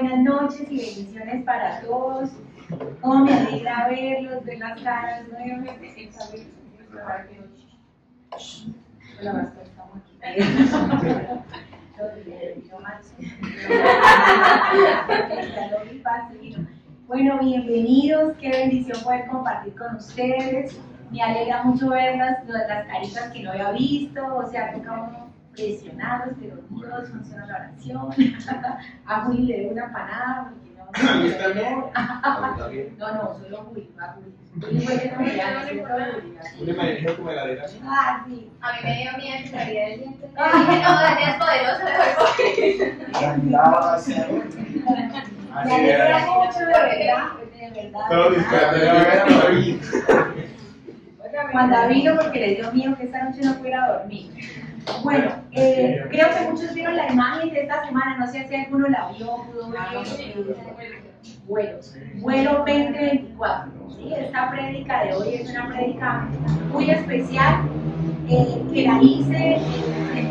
Buenas noches y bendiciones para todos. Cómo me alegra verlos, ver las caras nuevamente. Hola, estamos aquí. Bueno, bienvenidos, qué bendición poder compartir con ustedes. Me alegra mucho verlas, las caritas que no había visto, o sea, como presionados, pero Dios funciona la oración. A Juli le doy una panada, porque no. No, no, solo Juli, a Juli. Juli fue que no me llama, Juli me dijo como heladera. Ah, sí. A mí me dio miedo que salía del diente. Dije, no, es poderoso, le voy Me alegra mucho, de verdad, de verdad. Todo disparate, Cuando vino porque le dio miedo que esta noche no pudiera dormir. Bueno, eh, creo que muchos vieron la imagen de esta semana, no sé si alguno la vio, pudo ver. Vuelo, vuelo 2024. ¿sí? Esta prédica de hoy es una prédica muy especial eh, que la hice en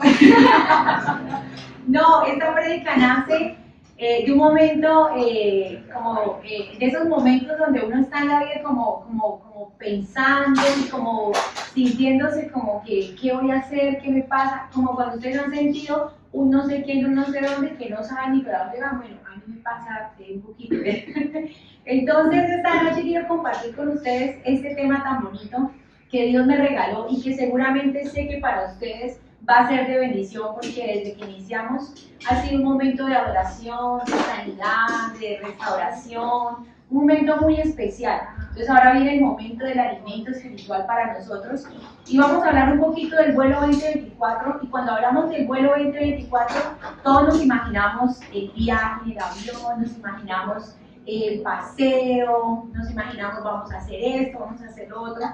no, esta prédica nace eh, de un momento, eh, como eh, de esos momentos donde uno está en la vida como, como, como pensando y como sintiéndose como que, ¿qué voy a hacer? ¿Qué me pasa? Como cuando ustedes han sentido un no sé quién, un no sé dónde, que no saben ni para dónde van. Bueno, a mí me pasa un poquito. Entonces, esta noche quiero compartir con ustedes este tema tan bonito que Dios me regaló y que seguramente sé que para ustedes va a ser de bendición porque desde que iniciamos ha sido un momento de adoración, de sanidad, de restauración, un momento muy especial. Entonces ahora viene el momento del alimento espiritual para nosotros y vamos a hablar un poquito del vuelo 2024 y cuando hablamos del vuelo 2024 todos nos imaginamos el viaje, el avión, nos imaginamos el paseo, nos imaginamos vamos a hacer esto, vamos a hacer lo otro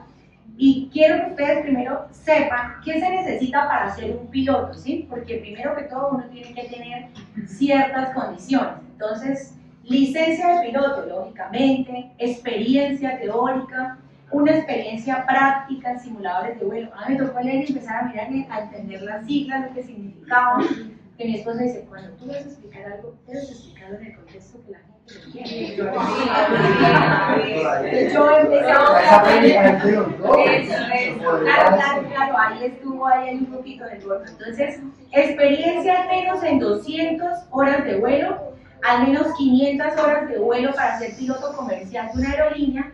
y quiero que ustedes primero sepan qué se necesita para ser un piloto, ¿sí? Porque primero que todo uno tiene que tener ciertas condiciones. Entonces, licencia de piloto, lógicamente, experiencia teórica, una experiencia práctica en simuladores de vuelo. A mí me tocó leer y empezar a mirar, a entender las siglas, lo que significaban. Que mi esposa dice, cuando tú vas a explicar algo, debes explicarlo en el contexto que la gente yo Claro, claro, claro, ahí estuvo ahí un poquito del vuelo. Entonces, experiencia al menos en 200 horas de vuelo, al menos 500 horas de vuelo para ser piloto comercial de una aerolínea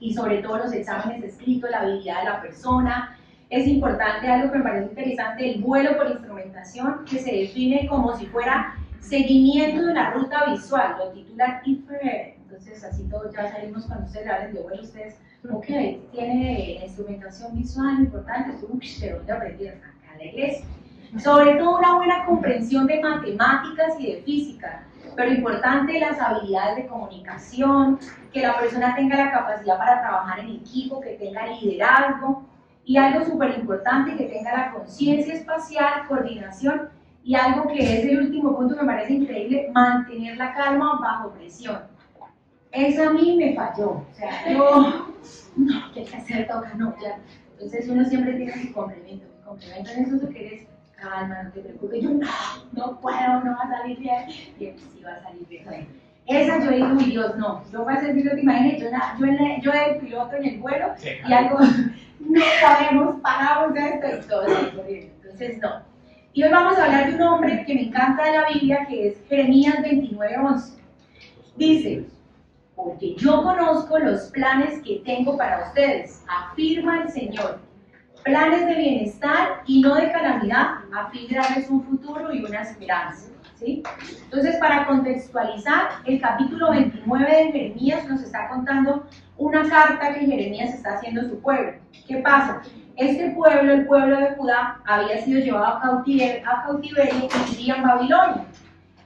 y sobre todo los exámenes escritos, la habilidad de la persona. Es importante algo que me parece interesante, el vuelo por instrumentación, que se define como si fuera Seguimiento de la ruta visual, lo titulan IFR. Entonces, así todos ya salimos cuando ustedes hablan de vuelo, ustedes, ok, tiene instrumentación visual importante, pero ¿dónde aprendieron? Acá en la iglesia. Sobre todo una buena comprensión de matemáticas y de física, pero importante las habilidades de comunicación, que la persona tenga la capacidad para trabajar en equipo, que tenga liderazgo, y algo súper importante, que tenga la conciencia espacial, coordinación y algo que es el último punto que me parece increíble, mantener la calma bajo presión. Eso a mí me falló. O sea, yo, no, ¿qué hay que hacer? Toca, no, ya. Entonces uno siempre tiene su complemento. Mi complemento en eso es que eres calma, no te preocupes. Yo, no, no puedo, no va a salir bien. Y pues sí va a salir bien. Esa yo digo, uy Dios, no. Yo voy a ser piloto, imagínate, yo, yo, en yo el piloto en el vuelo y algo, no sabemos, paramos de esto y todo Entonces, no. Y hoy vamos a hablar de un hombre que me encanta de la Biblia, que es Jeremías 29:11. Dice, porque yo conozco los planes que tengo para ustedes, afirma el Señor. Planes de bienestar y no de calamidad, a fin de darles un futuro y una esperanza. ¿sí? Entonces, para contextualizar, el capítulo 29 de Jeremías nos está contando una carta que Jeremías está haciendo a su pueblo. ¿Qué pasa? Este pueblo, el pueblo de Judá, había sido llevado a cautiverio, a cautiverio y vivía en Babilonia.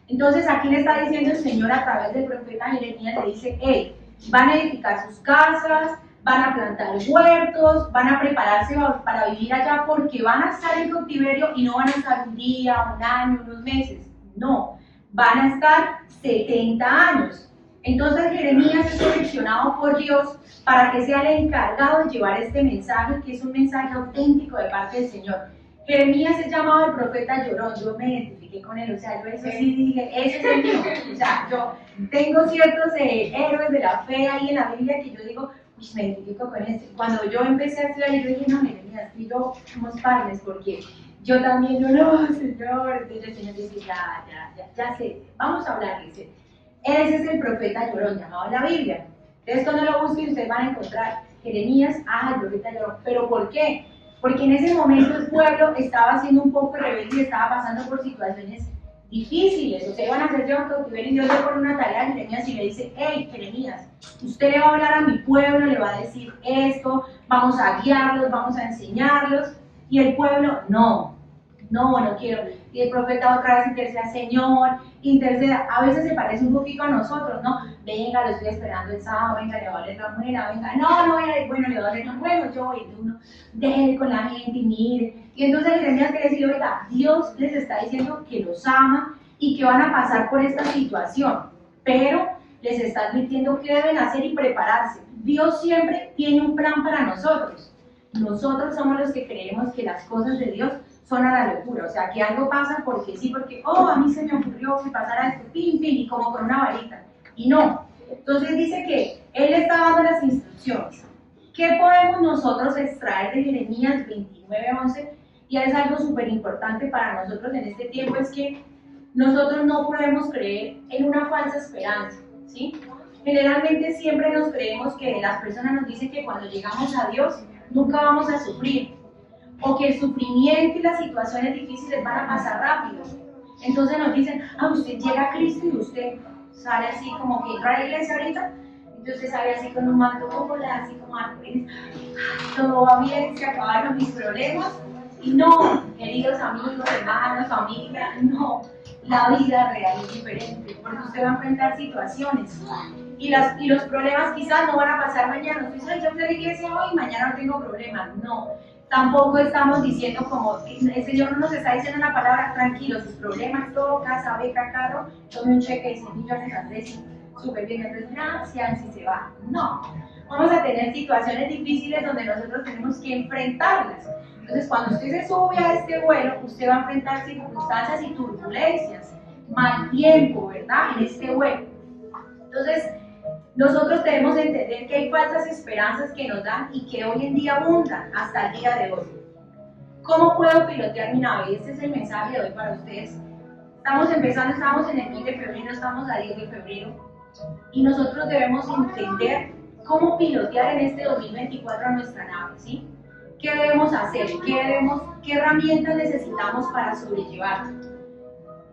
Entonces aquí le está diciendo el Señor a través del profeta Jeremías, le dice, hey, van a edificar sus casas, van a plantar huertos, van a prepararse para vivir allá porque van a estar en cautiverio y no van a estar un día, un año, unos meses. No, van a estar 70 años. Entonces Jeremías es seleccionado por Dios para que sea el encargado de llevar este mensaje, que es un mensaje auténtico de parte del Señor. Jeremías es llamado el profeta llorón, yo me identifiqué con él, o sea, yo eso sí dije, ese es el mío, o sea, yo tengo ciertos eh, héroes de la fe ahí en la Biblia que yo digo, pues me identifico con este. Cuando yo empecé a estudiar, yo dije, no, Jeremías, y yo somos padres, porque yo también, yo no, Señor, entonces el Señor dice, ya, ya, ya, ya sé, vamos a hablar, dice, ese es el profeta llorón llamado en la Biblia. Esto no lo busquen, ustedes van a encontrar Jeremías, ah, el profeta llorón, pero ¿por qué? Porque en ese momento el pueblo estaba siendo un poco rebelde y estaba pasando por situaciones difíciles. O sea, iban a hacer yo cautiverio y Dios le pone una tarea a Jeremías y le dice, hey, Jeremías, usted le va a hablar a mi pueblo, le va a decir esto, vamos a guiarlos, vamos a enseñarlos. Y el pueblo, no, no, no quiero. Y el profeta otra vez interceda, Señor, interceda. A veces se parece un poquito a nosotros, ¿no? Venga, lo estoy esperando el sábado, venga, le voy a leer la muela, venga, no, no, bueno, le voy a leer la bueno, yo voy, uno, deje con la gente y mire. Y entonces le tenía que decir, oiga, Dios les está diciendo que los ama y que van a pasar por esta situación, pero les está advirtiendo qué deben hacer y prepararse. Dios siempre tiene un plan para nosotros. Nosotros somos los que creemos que las cosas de Dios son a la locura, o sea, que algo pasa porque sí, porque, oh, a mí se me ocurrió que pasara esto, pim, pim, y como con una varita. Y no. Entonces dice que Él está dando las instrucciones. ¿Qué podemos nosotros extraer de Jeremías 29:11? Y es algo súper importante para nosotros en este tiempo, es que nosotros no podemos creer en una falsa esperanza, ¿sí? Generalmente siempre nos creemos que las personas nos dicen que cuando llegamos a Dios nunca vamos a sufrir, o que el sufrimiento y las situaciones difíciles van a pasar rápido. Entonces nos dicen, ah, usted llega a Cristo y usted sale así como que entra a la iglesia ahorita, entonces sale así con un manto hola, así como todo va bien, se acabaron mis problemas. Y no, queridos amigos, hermanos, familia, no, la vida real es diferente, porque usted va a enfrentar situaciones y, las, y los problemas quizás no van a pasar mañana. Usted dice, yo fui a la iglesia hoy mañana no tengo problemas. No, tampoco estamos diciendo como, el Señor no nos está diciendo una palabra, tranquilo, sus problemas, todo, casa, beca, carro, tome un cheque de 100 millones, Andrés, súper bien, entonces gracias y se va. No, vamos a tener situaciones difíciles donde nosotros tenemos que enfrentarlas. Entonces, cuando usted se sube a este vuelo, usted va a enfrentar circunstancias y turbulencias, mal tiempo, ¿verdad? En este vuelo. Entonces, nosotros debemos entender que hay falsas esperanzas que nos dan y que hoy en día abundan hasta el día de hoy. ¿Cómo puedo pilotear mi nave? Este es el mensaje de hoy para ustedes. Estamos empezando, estamos en el mes de febrero, estamos a 10 de febrero y nosotros debemos entender cómo pilotear en este 2024 a nuestra nave, ¿sí? ¿Qué debemos hacer? ¿Qué, debemos, qué herramientas necesitamos para sobrellevarlo?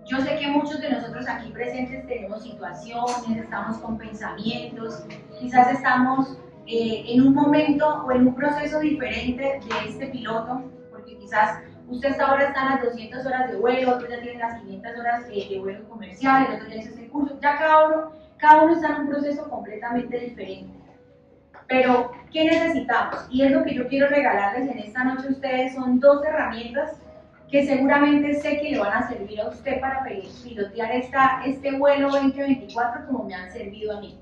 Yo sé que muchos de nosotros aquí presentes tenemos situaciones, estamos con pensamientos, quizás estamos eh, en un momento o en un proceso diferente de este piloto, porque quizás usted hasta ahora está en las 200 horas de vuelo, otro ya tiene las 500 horas eh, de vuelo comercial, el otro ya hizo este curso, ya cada uno, cada uno está en un proceso completamente diferente. Pero, ¿qué necesitamos? Y es lo que yo quiero regalarles en esta noche a ustedes, son dos herramientas que seguramente sé que le van a servir a usted para pilotear esta, este vuelo 2024 como me han servido a mí.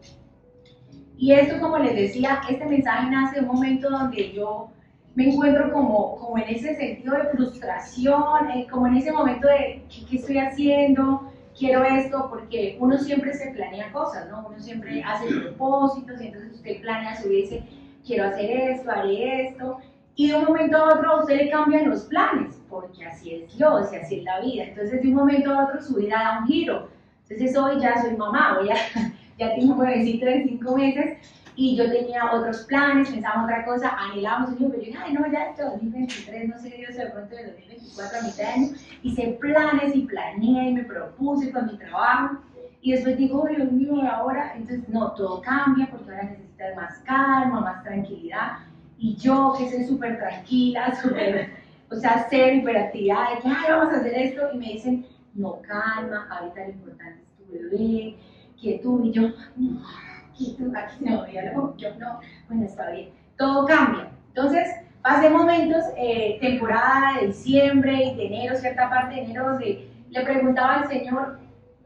Y esto, como les decía, este mensaje nace de un momento donde yo me encuentro como, como en ese sentido de frustración, eh, como en ese momento de ¿qué, estoy haciendo? Quiero esto, porque uno siempre se planea cosas, ¿no? Uno siempre hace propósitos y entonces usted planea su vida dice, quiero hacer esto, haré esto, y de un momento a otro a usted le cambian los planes, porque así es Dios y así es la vida. Entonces de un momento a otro su vida da un giro. Entonces hoy ya soy mamá, voy a, ya tengo un bebecito de cinco meses y yo tenía otros planes, pensaba otra cosa, anhelábamos un pero yo dije, ay no, ya este 2023, no sé Dios de pronto de 2024 a mitad de año, hice planes y planeé y me propuse con mi trabajo. Y después digo, oh, Dios mío, ahora, entonces no, todo cambia porque ahora necesitas más calma, más tranquilidad. Y yo, que soy súper tranquila, súper, o sea, cero hiperactividad, de vamos a hacer esto, y me dicen, no, calma, ahorita lo importante es tu bebé, quietud, y yo, no, quietud, aquí no, yo no, bueno, está bien, todo cambia. Entonces, pasé momentos, eh, temporada de diciembre y de enero, cierta parte de enero, donde le preguntaba al Señor,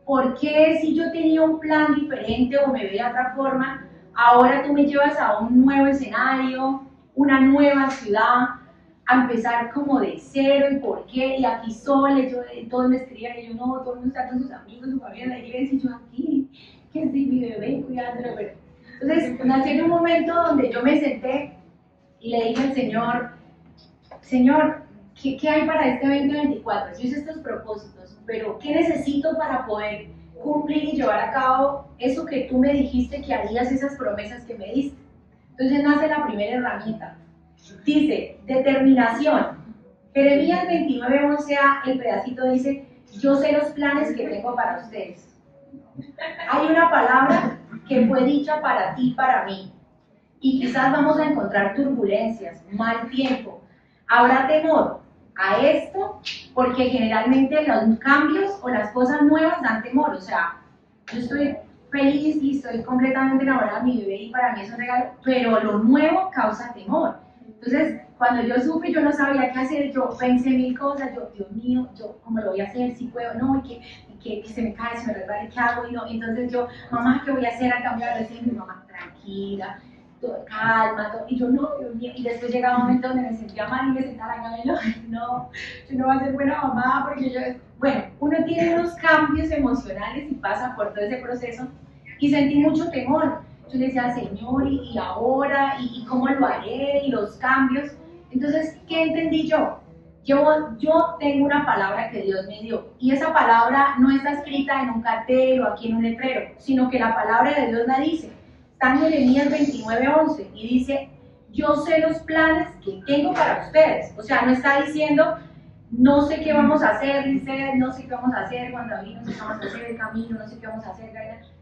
¿por qué si yo tenía un plan diferente o me veía de otra forma, ahora tú me llevas a un nuevo escenario, una nueva ciudad, a empezar como de cero y por qué, y aquí sola, yo, eh, todos me escribían, y yo no, todo el mundo está con sus amigos, su familia en la iglesia, y yo aquí, que es mi bebé, cuidándolo, pero... Entonces, nací en un momento donde yo me senté y le dije al Señor, Señor, ¿qué, qué hay para este 2024? Yo hice estos propósitos, pero ¿qué necesito para poder cumplir y llevar a cabo eso que tú me dijiste que harías, esas promesas que me diste? Entonces nace la primera herramienta. Dice, determinación. Jeremías 29, 11a, el pedacito dice, yo sé los planes que tengo para ustedes. Hay una palabra que fue dicha para ti, para mí. Y quizás vamos a encontrar turbulencias, mal tiempo. Habrá temor a esto porque generalmente los cambios o las cosas nuevas dan temor. O sea, yo estoy feliz y estoy completamente enamorada de mi bebé y para mí es un regalo, pero lo nuevo causa temor. Entonces, cuando yo supe, yo no sabía qué hacer, yo pensé mil cosas, yo, Dios mío, yo, ¿cómo lo voy a hacer? Si puedo, no, y que, que, se me cae, se me resbala, ¿qué hago? Y no, entonces yo, mamá, ¿qué voy a hacer a cambiar de decir, mi mamá, tranquila, todo, calma, todo. y yo, no, Dios mío, y después llegaba un momento donde me sentía mal y me sentaba en y no, yo no voy a ser buena mamá porque yo, bueno, uno tiene unos cambios emocionales y pasa por todo ese proceso, y sentí mucho temor, yo le decía, Señor, y, ahora, ¿Y, cómo lo haré, y los cambios. Entonces, ¿qué entendí yo? yo? Yo tengo una palabra que Dios me dio, y esa palabra no está escrita en un cartel o aquí en un letrero, sino que la palabra de Dios la dice. Está en Jeremías 29:11 y dice, yo sé los planes que tengo para ustedes. O sea, no está diciendo, no sé qué vamos a hacer, dice, no sé qué vamos a hacer, cuando David no sé qué vamos a hacer, el camino, no sé qué vamos a hacer,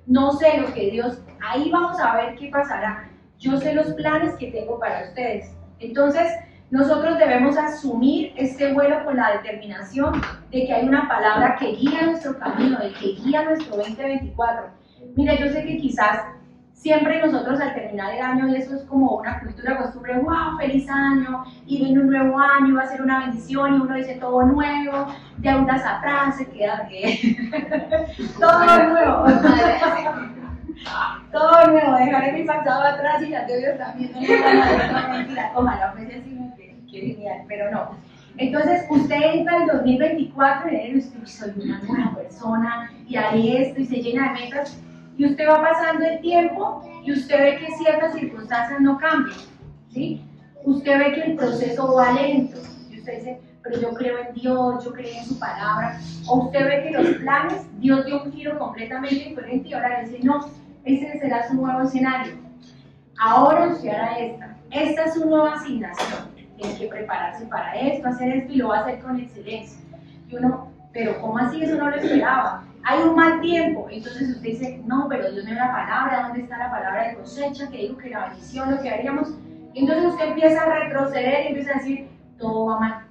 no sé lo que Dios, ahí vamos a ver qué pasará. Yo sé los planes que tengo para ustedes. Entonces, nosotros debemos asumir este vuelo con la determinación de que hay una palabra que guía nuestro camino, de que guía nuestro 2024. Mire, yo sé que quizás siempre nosotros al terminar el año, y eso es como una cultura, costumbre, wow, feliz año, y viene un nuevo año, va a ser una bendición, y uno dice todo nuevo, deudas atrás, se queda que todo nuevo. todo nuevo, dejaré mi pasado atrás y las deudas también. No, mentira, ojalá fuese así, qué genial, pero no. Entonces, usted entra en el 2024 y dice, soy una nueva persona y haré esto y se llena de metas y usted va pasando el tiempo y usted ve que ciertas circunstancias no cambian, ¿sí? Usted ve que el proceso va lento y usted dice, pero yo creo en Dios, yo creo en su palabra, o usted ve que los planes, Dios dio un giro completamente diferente y ahora dice, no, ese será su nuevo escenario. Ahora usted hará esta, esta es su nueva asignación, tiene que prepararse para esto, hacer esto y lo va a hacer con excelencia. Y uno, pero ¿cómo así? Eso no lo esperaba hay un mal tiempo. Entonces usted dice, no, pero Dios me da la palabra, ¿dónde está la palabra de cosecha? Que dijo que la bendición, lo que haríamos. entonces usted empieza a retroceder y empieza a decir, todo va mal.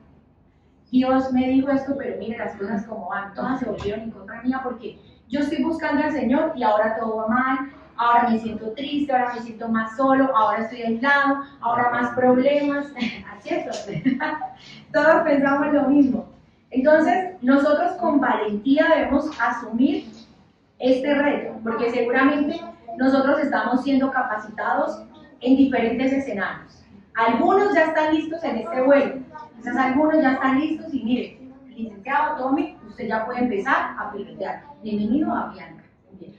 Dios me dijo esto, pero mire las cosas como van, todas se volvieron en contra mía porque yo estoy buscando al Señor y ahora todo va mal, ahora me siento triste, ahora me siento más solo, ahora estoy aislado, ahora más problemas. Es, todos pensamos lo mismo. Entonces, nosotros con valentía debemos asumir este reto, porque seguramente nosotros estamos siendo capacitados en diferentes escenarios. Algunos ya están listos en este vuelo, quizás algunos ya están listos y mire, licenciado Tommy, usted ya puede empezar a pilotear. Bienvenido a Bianca.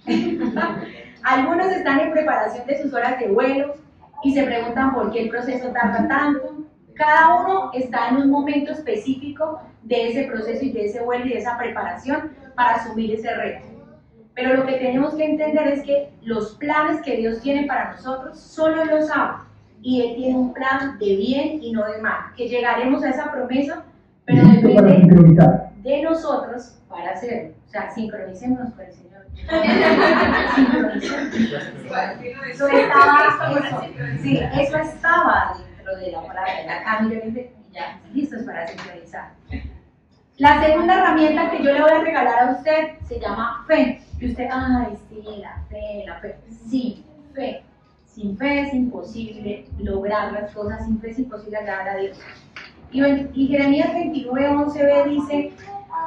algunos están en preparación de sus horas de vuelo y se preguntan por qué el proceso tarda tanto. Cada uno está en un momento específico de ese proceso y de ese vuelo y de esa preparación para asumir ese reto. Pero lo que tenemos que entender es que los planes que Dios tiene para nosotros solo los sabe. Y Él tiene un plan de bien y no de mal. Que llegaremos a esa promesa, pero depende de nosotros para hacerlo. O sea, sincronicémonos con el Señor. eso estaba, sí, eso estaba dentro de la palabra de la Camila ya listos para sincronizar. La segunda herramienta que yo le voy a regalar a usted se llama fe. Y usted, ay, sí, la fe, la fe. Sí, fe. Sin fe es imposible lograr las cosas, sin fe es imposible agradar a Dios. Y, y Jeremías 29, 11b dice,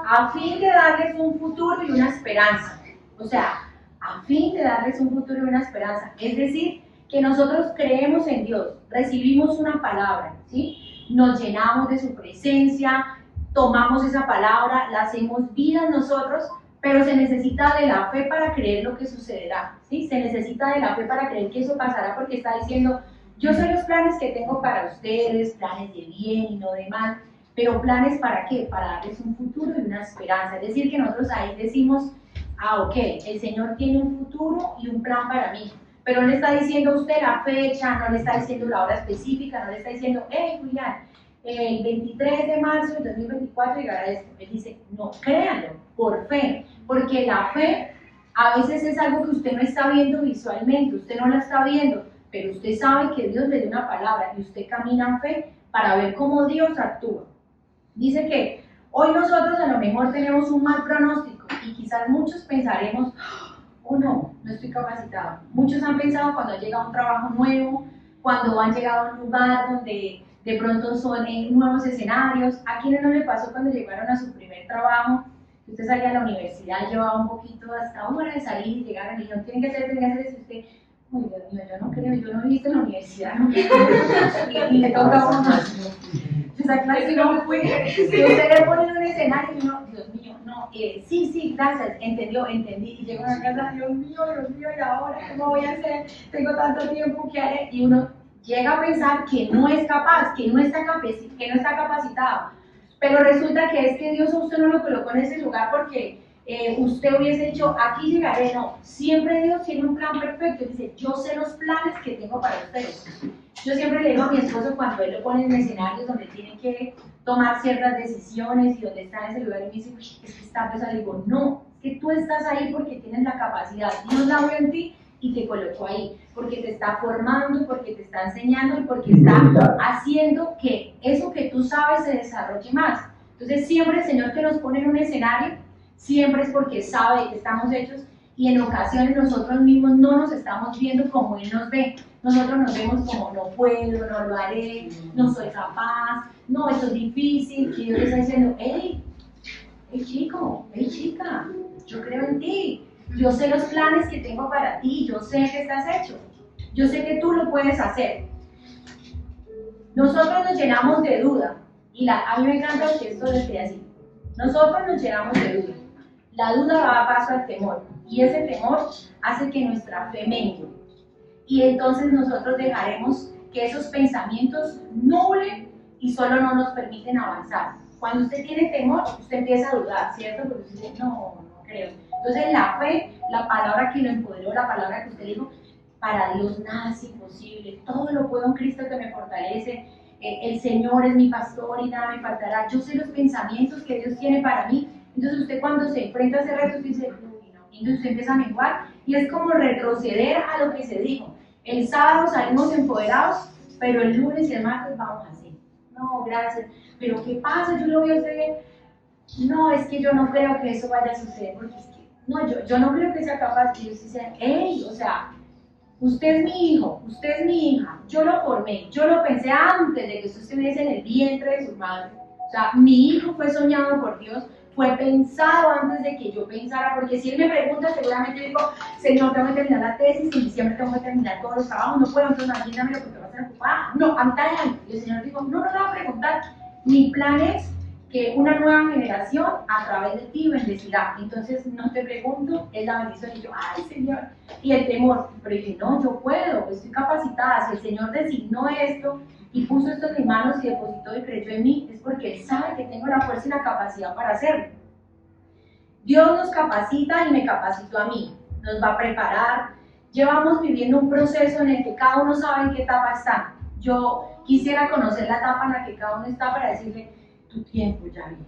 a fin de darles un futuro y una esperanza. O sea, a fin de darles un futuro y una esperanza. Es decir, que nosotros creemos en Dios, recibimos una palabra, ¿sí? nos llenamos de su presencia, tomamos esa palabra, la hacemos vida nosotros, pero se necesita de la fe para creer lo que sucederá, ¿sí? Se necesita de la fe para creer que eso pasará porque está diciendo, yo sé los planes que tengo para ustedes, planes de bien y no de mal, pero planes para qué? Para darles un futuro y una esperanza. Es decir, que nosotros ahí decimos, ah, ok, el Señor tiene un futuro y un plan para mí, pero no le está diciendo a usted la fecha, no le está diciendo la hora específica, no le está diciendo, hey, Julián, el 23 de marzo de 2024 llegará esto. Él dice, no, créanlo, por fe, porque la fe a veces es algo que usted no está viendo visualmente, usted no la está viendo, pero usted sabe que Dios le dio una palabra y usted camina en fe para ver cómo Dios actúa. Dice que hoy nosotros a lo mejor tenemos un mal pronóstico y quizás muchos pensaremos, oh no, estoy capacitado. Muchos han pensado cuando han llegado a un trabajo nuevo, cuando han llegado a un lugar donde de pronto son nuevos escenarios. ¿A quienes no le pasó cuando llegaron a su primer trabajo? Usted salía a la universidad, llevaba un poquito hasta hora de salir y llegaron y dijeron, tienen que hacer, tienen que hacer eso. Usted, uy, Dios mío, yo no creo, yo no visto en la universidad, no y, le toca a uno. Esa clase no fue. Si usted le pone en un escenario y uno, Dios mío, no, eh, sí, sí, gracias, entendió, entendí. Y llegó a la casa, Dios mío, Dios mío, ¿y ahora cómo voy a hacer? Tengo tanto tiempo que haré. Y uno llega a pensar que no es capaz, que no está, que no está capacitado. Pero resulta que es que Dios a usted no lo colocó en ese lugar porque eh, usted hubiese dicho, aquí llegaré. No, siempre Dios tiene un plan perfecto. Dice, yo sé los planes que tengo para ustedes. Yo siempre le digo a mi esposo cuando él lo pone en escenarios donde tiene que tomar ciertas decisiones y donde está en ese lugar y me dice, es que está pesado. Le digo, no, es que tú estás ahí porque tienes la capacidad. Dios la ve en ti y te colocó ahí, porque te está formando, porque te está enseñando y porque está haciendo que eso que tú sabes se desarrolle más. Entonces siempre el Señor que nos pone en un escenario, siempre es porque sabe que estamos hechos y en ocasiones nosotros mismos no nos estamos viendo como Él nos ve. Nosotros nos vemos como no puedo, no lo haré, no soy capaz, no, esto es difícil. Y Dios está diciendo, hey, hey chico, hey chica, yo creo en ti, yo sé los planes que tengo para ti, yo sé que estás hecho. Yo sé que tú lo puedes hacer. Nosotros nos llenamos de duda. Y a mí me encanta que esto esté así. Nosotros nos llenamos de duda. La duda va a paso al temor. Y ese temor hace que nuestra fe mengue. Y entonces nosotros dejaremos que esos pensamientos nublen y solo no nos permiten avanzar. Cuando usted tiene temor, usted empieza a dudar, ¿cierto? Porque usted dice, no, no creo entonces la fe, la palabra que lo empoderó, la palabra que usted dijo, para Dios nada es imposible, todo lo puedo en Cristo que me fortalece, eh, el Señor es mi pastor y nada me faltará, yo sé los pensamientos que Dios tiene para mí, entonces usted cuando se enfrenta a ese reto dice, y entonces usted empieza a menguar y es como retroceder a lo que se dijo. El sábado salimos empoderados, pero el lunes y el martes vamos así. No, gracias. Pero ¿qué pasa? Yo lo veo usted. No, es que yo no creo que eso vaya a suceder porque es no, yo, yo no creo que sea capaz que ellos dicen, hey, o sea, usted es mi hijo, usted es mi hija, yo lo formé, yo lo pensé antes de que usted estuviese en el vientre de su madre. O sea, mi hijo fue soñado por Dios, fue pensado antes de que yo pensara, porque si él me pregunta, seguramente digo, Señor, tengo que terminar la tesis, en diciembre tengo que terminar todos los trabajos, no puedo, entonces imagíname lo que va a ser ocupada. No, a. Y el Señor dijo, no, no, no va a preguntar, mi plan es que una nueva generación a través de ti bendecirá. Entonces no te pregunto, es la bendición y yo, ay Señor, y el temor, pero dije, no, yo puedo, estoy capacitada, si el Señor designó esto y puso esto en mis manos y depositó y creyó en mí, es porque Él sabe que tengo la fuerza y la capacidad para hacerlo. Dios nos capacita y me capacitó a mí, nos va a preparar. Llevamos viviendo un proceso en el que cada uno sabe en qué etapa está. Yo quisiera conocer la etapa en la que cada uno está para decirle, tu tiempo ya viene,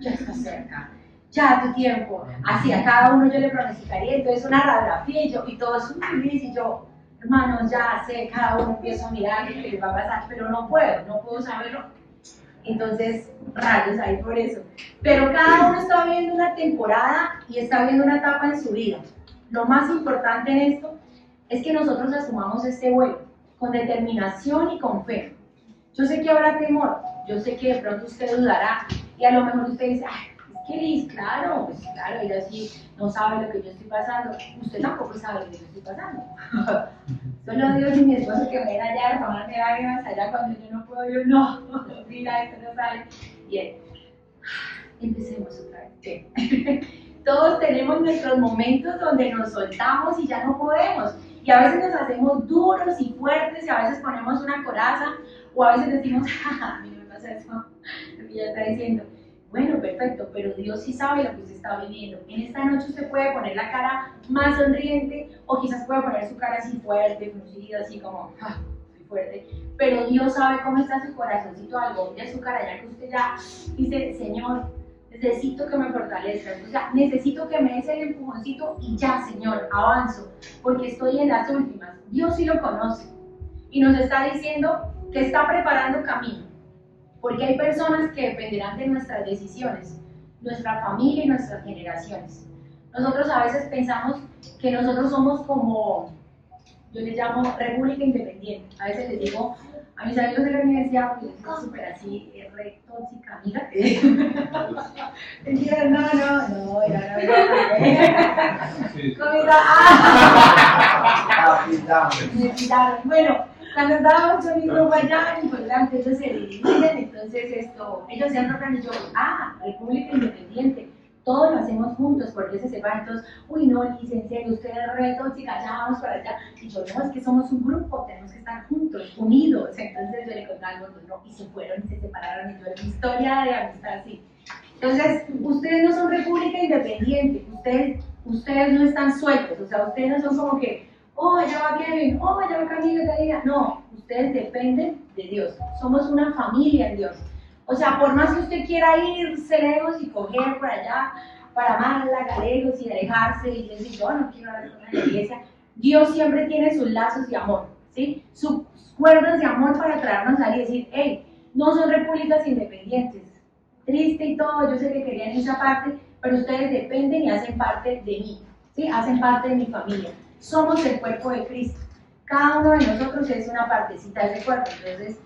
ya está cerca, ya tu tiempo. Así a cada uno yo le pronosticaría, entonces una radiografía y, yo, y todo es un feliz y yo, hermano, ya sé, cada uno empiezo a mirar qué le va a pasar, pero no puedo, no puedo saberlo. Entonces, rayos ahí por eso. Pero cada uno está viviendo una temporada y está viviendo una etapa en su vida. Lo más importante en esto es que nosotros asumamos este vuelo con determinación y con fe. Yo sé que habrá temor, yo sé que de pronto usted dudará y a lo mejor usted dice, ay, es Cris, claro, pues claro, ella sí no sabe lo que yo estoy pasando. Usted tampoco sabe lo que yo estoy pasando. Solo Dios y mi esposo que ven allá tomarme lágrimas allá cuando yo no puedo, yo no, mira, esto no sale. Bien, empecemos otra vez. Todos tenemos nuestros momentos donde nos soltamos y ya no podemos. Y a veces nos hacemos duros y fuertes y a veces ponemos una coraza o a veces decimos, a mí eso, lo que ella está diciendo. Bueno, perfecto, pero Dios sí sabe lo que usted está viviendo. En esta noche usted puede poner la cara más sonriente o quizás puede poner su cara así fuerte, fruncida, así como, ah, fuerte. Pero Dios sabe cómo está su corazoncito algo de su cara, ya que usted ya dice, Señor, necesito que me fortalezcas, o sea, necesito que me des el empujoncito y ya, Señor, avanzo, porque estoy en las últimas. Dios sí lo conoce y nos está diciendo que está preparando camino, porque hay personas que dependerán de nuestras decisiones, nuestra familia y nuestras generaciones. Nosotros a veces pensamos que nosotros somos como, yo les llamo República Independiente, a veces les digo a mis amigos de la universidad, porque yo soy súper así, re tóxica, amiga. No, no, no, era. Comida, ah, me quitaron. Bueno, cuando estábamos con mi grupo allá, importante, ellos se dividen, entonces esto, ellos se han y yo, ah, República Independiente todos lo hacemos juntos, porque se separan entonces, uy, no, Liz, en serio, usted es re tóxica, ya vamos para allá. Y yo, no, es que somos un grupo, tenemos que estar juntos, unidos. Entonces yo le contaba algo, no, y se fueron y se separaron, y yo, mi historia de amistad así. Entonces, ustedes no son república independiente, ustedes, ustedes no están sueltos, o sea, ustedes no son como que, oh, ya va Kevin, oh, ya va Camilo, diga. No, ustedes dependen de Dios, somos una familia en Dios. O sea, por más que usted quiera irse lejos y coger por allá para Mala, Galegos y alejarse y decir, yo no quiero hablar con la iglesia, Dios siempre tiene sus lazos de amor, ¿sí? Sus cuerdas de amor para traernos ahí y decir, hey, no son repúblicas independientes. Triste y todo, yo sé que querían esa parte, pero ustedes dependen y hacen parte de mí, ¿sí? Hacen parte de mi familia. Somos el cuerpo de Cristo. Cada uno de nosotros es una partecita de ese cuerpo. Entonces,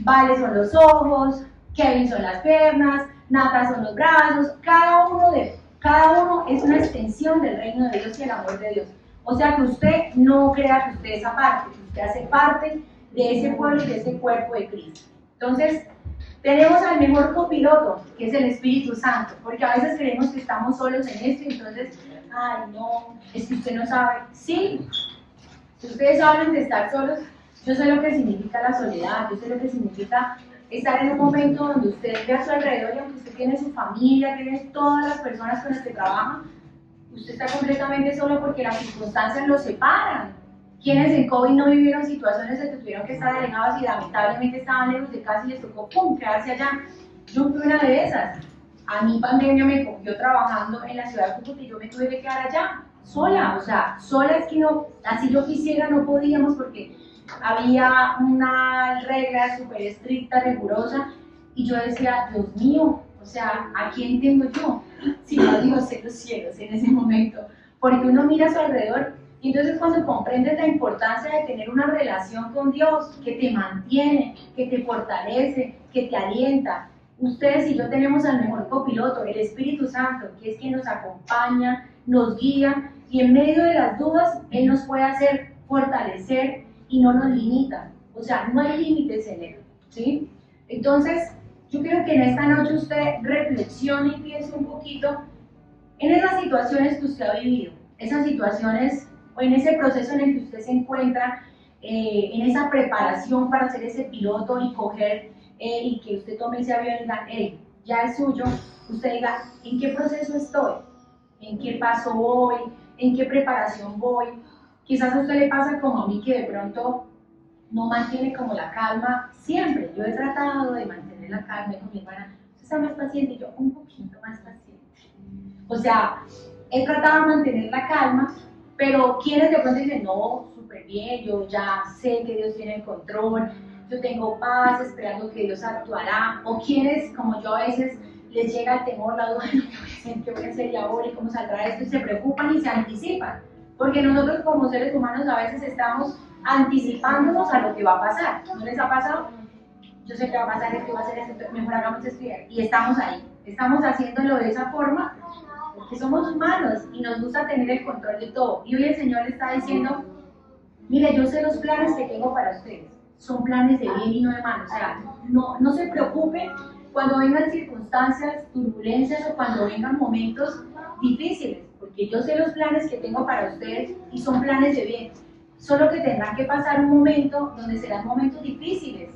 Vale son los ojos, Kevin son las piernas, Nata son los brazos, cada uno, de, cada uno es una extensión del reino de Dios y el amor de Dios. O sea que usted no crea que usted es aparte, que usted hace parte de ese pueblo y de ese cuerpo de Cristo. Entonces, tenemos al mejor copiloto, que es el Espíritu Santo, porque a veces creemos que estamos solos en esto entonces, ay, no, es que usted no sabe. Sí, si ustedes hablan de estar solos, yo sé lo que significa la soledad, yo sé lo que significa estar en un momento donde usted ve a su alrededor y aunque usted tiene su familia, tiene todas las personas con las que trabaja, usted está completamente solo porque las circunstancias lo separan. Quienes en COVID no vivieron situaciones de que tuvieron que estar alejados y lamentablemente estaban lejos de casa y les tocó ¡pum! quedarse allá. Yo fui una de esas. A mí pandemia me cogió trabajando en la ciudad de Cúcuta y yo me tuve que quedar allá, sola. O sea, sola es que no, así yo quisiera, no podíamos porque había una regla súper estricta, rigurosa, y yo decía, Dios mío, o sea, ¿a quién tengo yo? Si no Dios en los cielos en ese momento, porque uno mira a su alrededor y entonces cuando comprendes la importancia de tener una relación con Dios que te mantiene, que te fortalece, que te alienta, ustedes y yo tenemos al mejor copiloto, el Espíritu Santo, que es quien nos acompaña, nos guía y en medio de las dudas Él nos puede hacer fortalecer y no nos limita. O sea, no hay límites en él. ¿sí? Entonces, yo quiero que en esta noche usted reflexione y piense un poquito en esas situaciones que usted ha vivido, esas situaciones o en ese proceso en el que usted se encuentra, eh, en esa preparación para ser ese piloto y coger eh, y que usted tome ese avión y diga, hey, ya es suyo, usted diga, ¿en qué proceso estoy? ¿En qué paso voy? ¿En qué preparación voy? Quizás a usted le pasa como a mí que de pronto no mantiene como la calma siempre. Yo he tratado de mantener la calma con mi hermana, usted está más paciente yo un poquito más paciente. O sea, he tratado de mantener la calma, pero quienes de pronto dicen, no, súper bien, yo ya sé que Dios tiene el control, tengo paz, esperando que Dios actuará, o quienes, como yo a veces, les llega el temor, la duda, ¿qué voy a hacer y ahora cómo saldrá esto? Y se preocupan y se anticipan. Porque nosotros como seres humanos a veces estamos anticipándonos a lo que va a pasar. ¿No les ha pasado? Yo sé que va a pasar esto, va a ser esto, mejor hagamos esto y estamos ahí. Estamos haciéndolo de esa forma porque somos humanos y nos gusta tener el control de todo. Y hoy el Señor le está diciendo, mire, yo sé los planes que tengo para ustedes. Son planes de bien y no de mal. O sea, no, no se preocupen cuando vengan circunstancias, turbulencias o cuando vengan momentos difíciles, porque yo sé los planes que tengo para ustedes y son planes de bien. Solo que tendrán que pasar un momento donde serán momentos difíciles,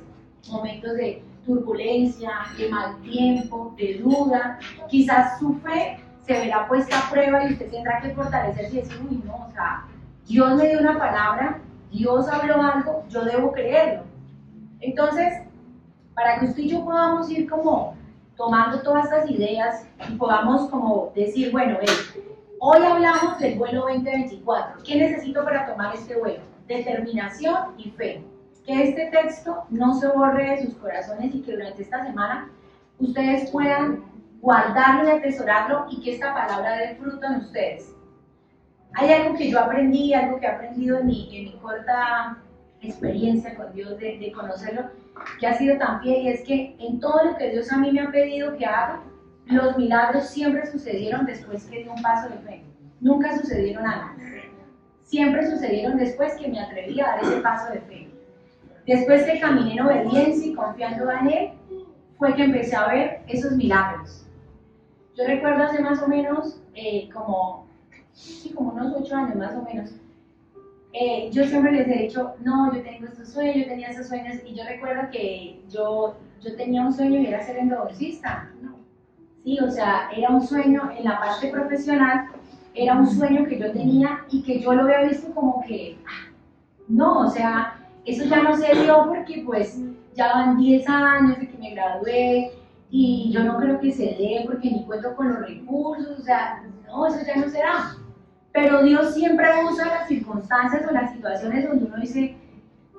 momentos de turbulencia, de mal tiempo, de duda. Quizás su fe se verá puesta a prueba y usted tendrá que fortalecerse y decir, uy, no, o sea, Dios me dio una palabra, Dios habló algo, yo debo creerlo. Entonces, para que usted y yo podamos ir como tomando todas estas ideas y podamos como decir, bueno, hoy hablamos del vuelo 2024. ¿Qué necesito para tomar este vuelo? Determinación y fe. Que este texto no se borre de sus corazones y que durante esta semana ustedes puedan guardarlo y atesorarlo y que esta palabra dé fruto en ustedes. Hay algo que yo aprendí, algo que he aprendido en mi, corta experiencia con Dios de, de conocerlo, que ha sido tan fiel y es que en todo lo que Dios a mí me ha pedido que haga, los milagros siempre sucedieron después que di un paso de fe. Nunca sucedieron antes. Siempre sucedieron después que me atreví a dar ese paso de fe. Después que caminé en obediencia y confiando en Él, fue que empecé a ver esos milagros. Yo recuerdo hace más o menos, eh, como, sí, como unos ocho años más o menos, eh, yo siempre les he dicho, no, yo tengo estos sueños, yo tenía esos sueños, y yo recuerdo que yo, yo tenía un sueño y era ser endodoncista. Sí, o sea, era un sueño en la parte profesional, era un sueño que yo tenía y que yo lo había visto como que, ah, no, o sea, eso ya no se dio porque pues ya van 10 años de que me gradué y yo no creo que se dé porque ni cuento con los recursos, o sea, no, eso ya no será. Pero Dios siempre usa las circunstancias o las situaciones donde uno dice,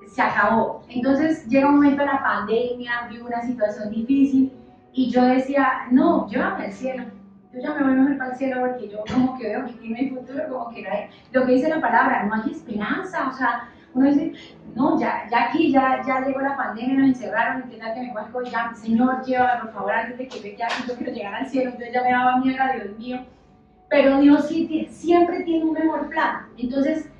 se acabó. Entonces llega un momento de la pandemia, vi una situación difícil y yo decía, no, llévame al cielo. Yo ya me voy mejor para el cielo porque yo como que veo que tiene el futuro, como que no hay, lo que dice la palabra, no hay esperanza, o sea, uno dice, no, ya, ya aquí, ya, ya llegó la pandemia, nos encerraron, entienda que me cuelgo, ya, Señor, llévame por favor antes de que me quede yo quiero llegar al cielo, entonces ya me daba miedo, Dios mío pero Dios siempre tiene un mejor plan. Entonces,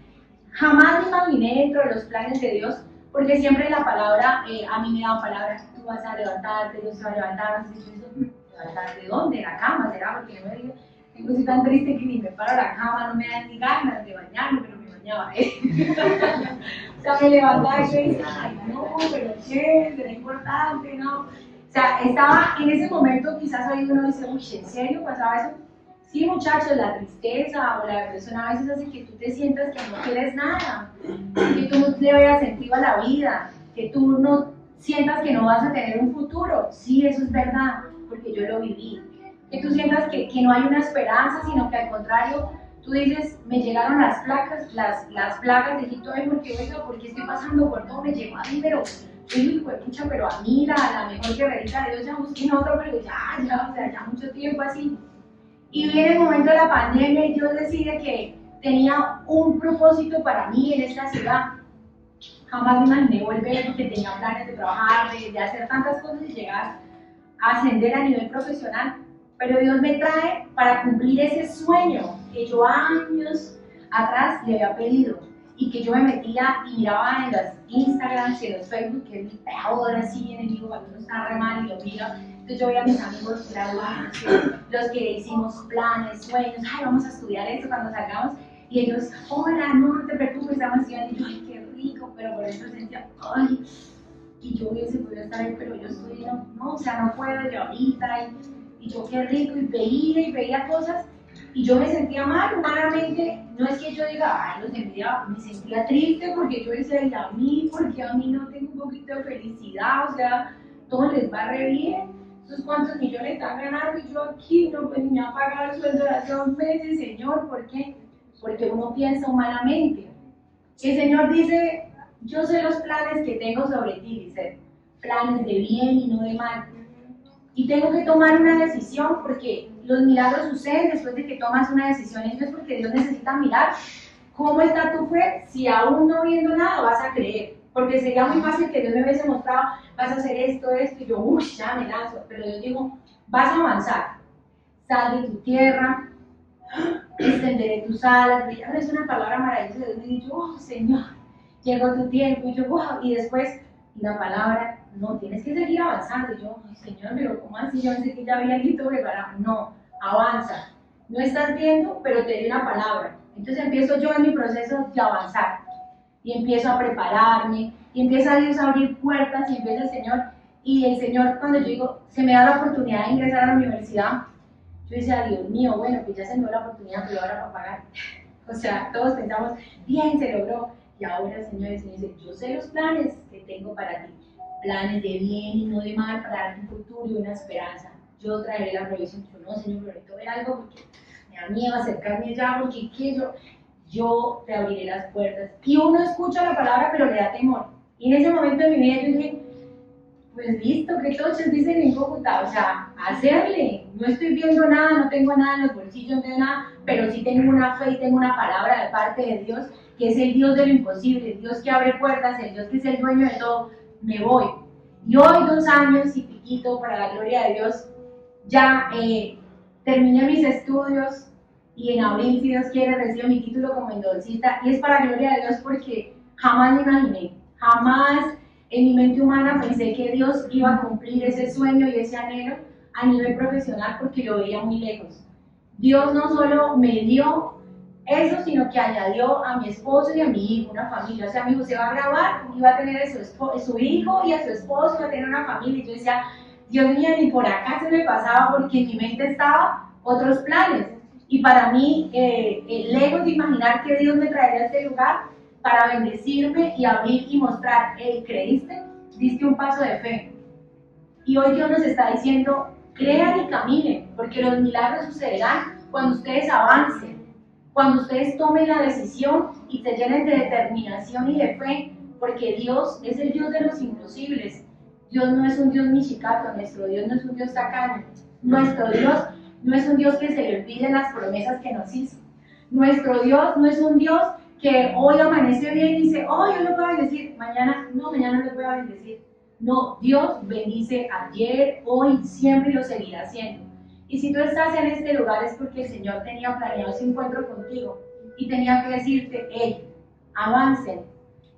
jamás me imaginé dentro de los planes de Dios, porque siempre la palabra, eh, a mí me da palabras, tú vas a levantarte, Dios se va a levantar, ¿levantarte de dónde? ¿De la cama? ¿Será? Porque no me digo, tengo tan triste que ni me paro a la cama, no me dan ni ganas de bañarme, pero me bañaba. ¿eh? o sea, me levantaba y yo decía, ay, no, pero che, será importante, ¿no? O sea, estaba en ese momento, quizás hoy uno dice, uy, ¿en serio pasaba eso? Sí, muchachos, la tristeza o la depresión a veces hace que tú te sientas que no quieres nada, que tú no le veas sentido a la vida, que tú no sientas que no vas a tener un futuro. Sí, eso es verdad, porque yo lo viví. Que tú sientas que, que no hay una esperanza, sino que al contrario, tú dices, me llegaron las placas, las, las plagas de Egipto, porque oiga, ¿por qué estoy pasando por todo? Me llegó a mí, pero yo pucha, pero a mí, la, la mejor guerrerita de Dios, ya busqué en otro, pero ya, ya, o sea, ya mucho tiempo así. Y viene el momento de la pandemia y Dios decide que tenía un propósito para mí en esta ciudad. Jamás me imaginé volver porque tenía planes de trabajar, de, hacer tantas cosas y llegar a ascender a nivel profesional. Pero Dios me trae para cumplir ese sueño que yo años atrás le había pedido y que yo me metía y miraba en los Instagram y en los Facebook, que es mi peor así enemigo, cuando uno está re mal y lo mira yo veía a mis amigos graduados, los que hicimos planes, sueños, ay, vamos a estudiar esto cuando salgamos. Y ellos, hola, no te preocupes, estamos estudiando. Y yo, ay, qué rico, pero por eso sentía, ay, y yo hubiese podido estar ahí, pero yo estoy, no, no, o sea, no puedo, yo ahorita, y, y yo qué rico, y veía y veía cosas, y yo me sentía mal, humanamente, no es que yo diga, ay, los envidiaba, me sentía triste porque yo decía, y a mí, porque a mí no tengo un poquito de felicidad, o sea, todo les va re bien, cuántos millones están ganando y yo aquí no pues me ha pagado el sueldo hace dos meses, Señor, ¿por qué? Porque uno piensa humanamente. El Señor dice, yo sé los planes que tengo sobre ti, dice, planes de bien y no de mal. Y tengo que tomar una decisión porque los milagros suceden después de que tomas una decisión. Eso es porque Dios necesita mirar cómo está tu fe. Si aún no viendo nada, vas a creer. Porque sería muy fácil que Dios me hubiese mostrado, vas a hacer esto, esto, y yo, uy, ya me lanzo. Pero Dios dijo, vas a avanzar. Sal de tu tierra, extenderé tus alas. Es una palabra maravillosa. Dios me dijo, oh, Señor, llegó tu tiempo. Y yo, wow. Y después, la palabra, no, tienes que seguir avanzando. Y yo, Señor, pero ¿cómo así? Yo pensé que ya había listo preparado. No, avanza. No estás viendo, pero te di una palabra. Entonces empiezo yo en mi proceso de avanzar y empiezo a prepararme y empieza Dios a abrir puertas y empieza el Señor y el Señor cuando yo digo, se me da la oportunidad de ingresar a la universidad, yo decía, Dios mío, bueno, pues ya se me dio la oportunidad, pero ahora para pagar. O sea, todos pensamos, bien, se logró. Y ahora el Señor, el Señor dice, yo sé los planes que tengo para ti, planes de bien y no de mal, para darte un futuro y una esperanza. Yo traeré la provisión. Yo no, Señor, pero ver algo porque me da miedo acercarme ya, porque quiero yo te abriré las puertas. Y uno escucha la palabra, pero le da temor. Y en ese momento de mi vida yo dije, pues listo, que todos dicen en Cúcuta, o sea, hacerle. No estoy viendo nada, no tengo nada en los bolsillos, no tengo nada, pero sí tengo una fe y tengo una palabra de parte de Dios, que es el Dios de lo imposible, el Dios que abre puertas, el Dios que es el dueño de todo. Me voy. Y hoy, dos años y piquito, para la gloria de Dios, ya eh, terminé mis estudios, y en abril, si Dios quiere, recibo mi título como mendoncista y es para gloria de Dios porque jamás me imaginé, jamás en mi mente humana pensé que Dios iba a cumplir ese sueño y ese anhelo a nivel profesional porque lo veía muy lejos. Dios no solo me dio eso, sino que añadió a mi esposo y a mi hijo una familia. O sea, mi hijo se va a grabar, iba a tener a su, su hijo y a su esposo, iba a tener una familia. Y yo decía, Dios mío, ni por acá se me pasaba porque en mi mente estaba otros planes. Y para mí, eh, el lejos de imaginar que Dios me traería a este lugar para bendecirme y abrir y mostrar, hey, ¿creíste? Diste un paso de fe. Y hoy Dios nos está diciendo, crean y caminen, porque los milagros sucederán cuando ustedes avancen, cuando ustedes tomen la decisión y se llenen de determinación y de fe, porque Dios es el Dios de los imposibles. Dios no es un Dios michicato, nuestro Dios no es un Dios tacaño. Nuestro Dios no es un Dios que se le olviden las promesas que nos hizo. Nuestro Dios no es un Dios que hoy amanece bien y dice, oh, yo lo voy bendecir, mañana, no, mañana no lo voy bendecir. No, Dios bendice ayer, hoy, siempre y lo seguirá haciendo. Y si tú estás en este lugar es porque el Señor tenía planeado ese encuentro contigo y tenía que decirte, hey, avancen,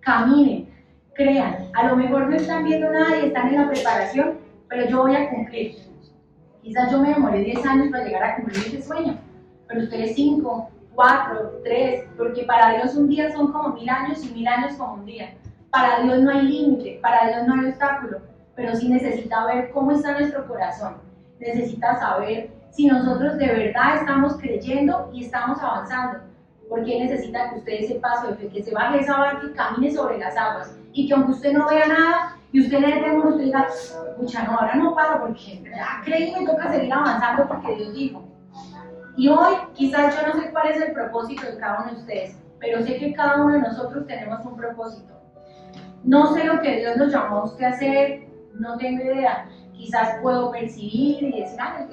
caminen, crean. A lo mejor no están viendo nada y están en la preparación, pero yo voy a cumplir. Quizás yo me demoré 10 años para llegar a cumplir ese sueño, pero ustedes 5, 4, 3, porque para Dios un día son como mil años y mil años como un día. Para Dios no hay límite, para Dios no hay obstáculo, pero sí necesita ver cómo está nuestro corazón. Necesita saber si nosotros de verdad estamos creyendo y estamos avanzando. Porque necesita que usted ese paso de que se baje esa barca y camine sobre las aguas. Y que aunque usted no vea nada, y usted le temor, usted diga, escucha, no, ahora no paro porque ya creí me toca seguir avanzando porque Dios dijo. Y hoy quizás yo no sé cuál es el propósito de cada uno de ustedes, pero sé que cada uno de nosotros tenemos un propósito. No sé lo que Dios nos llamó a usted a hacer, no tengo idea. Quizás puedo percibir y decir, ah,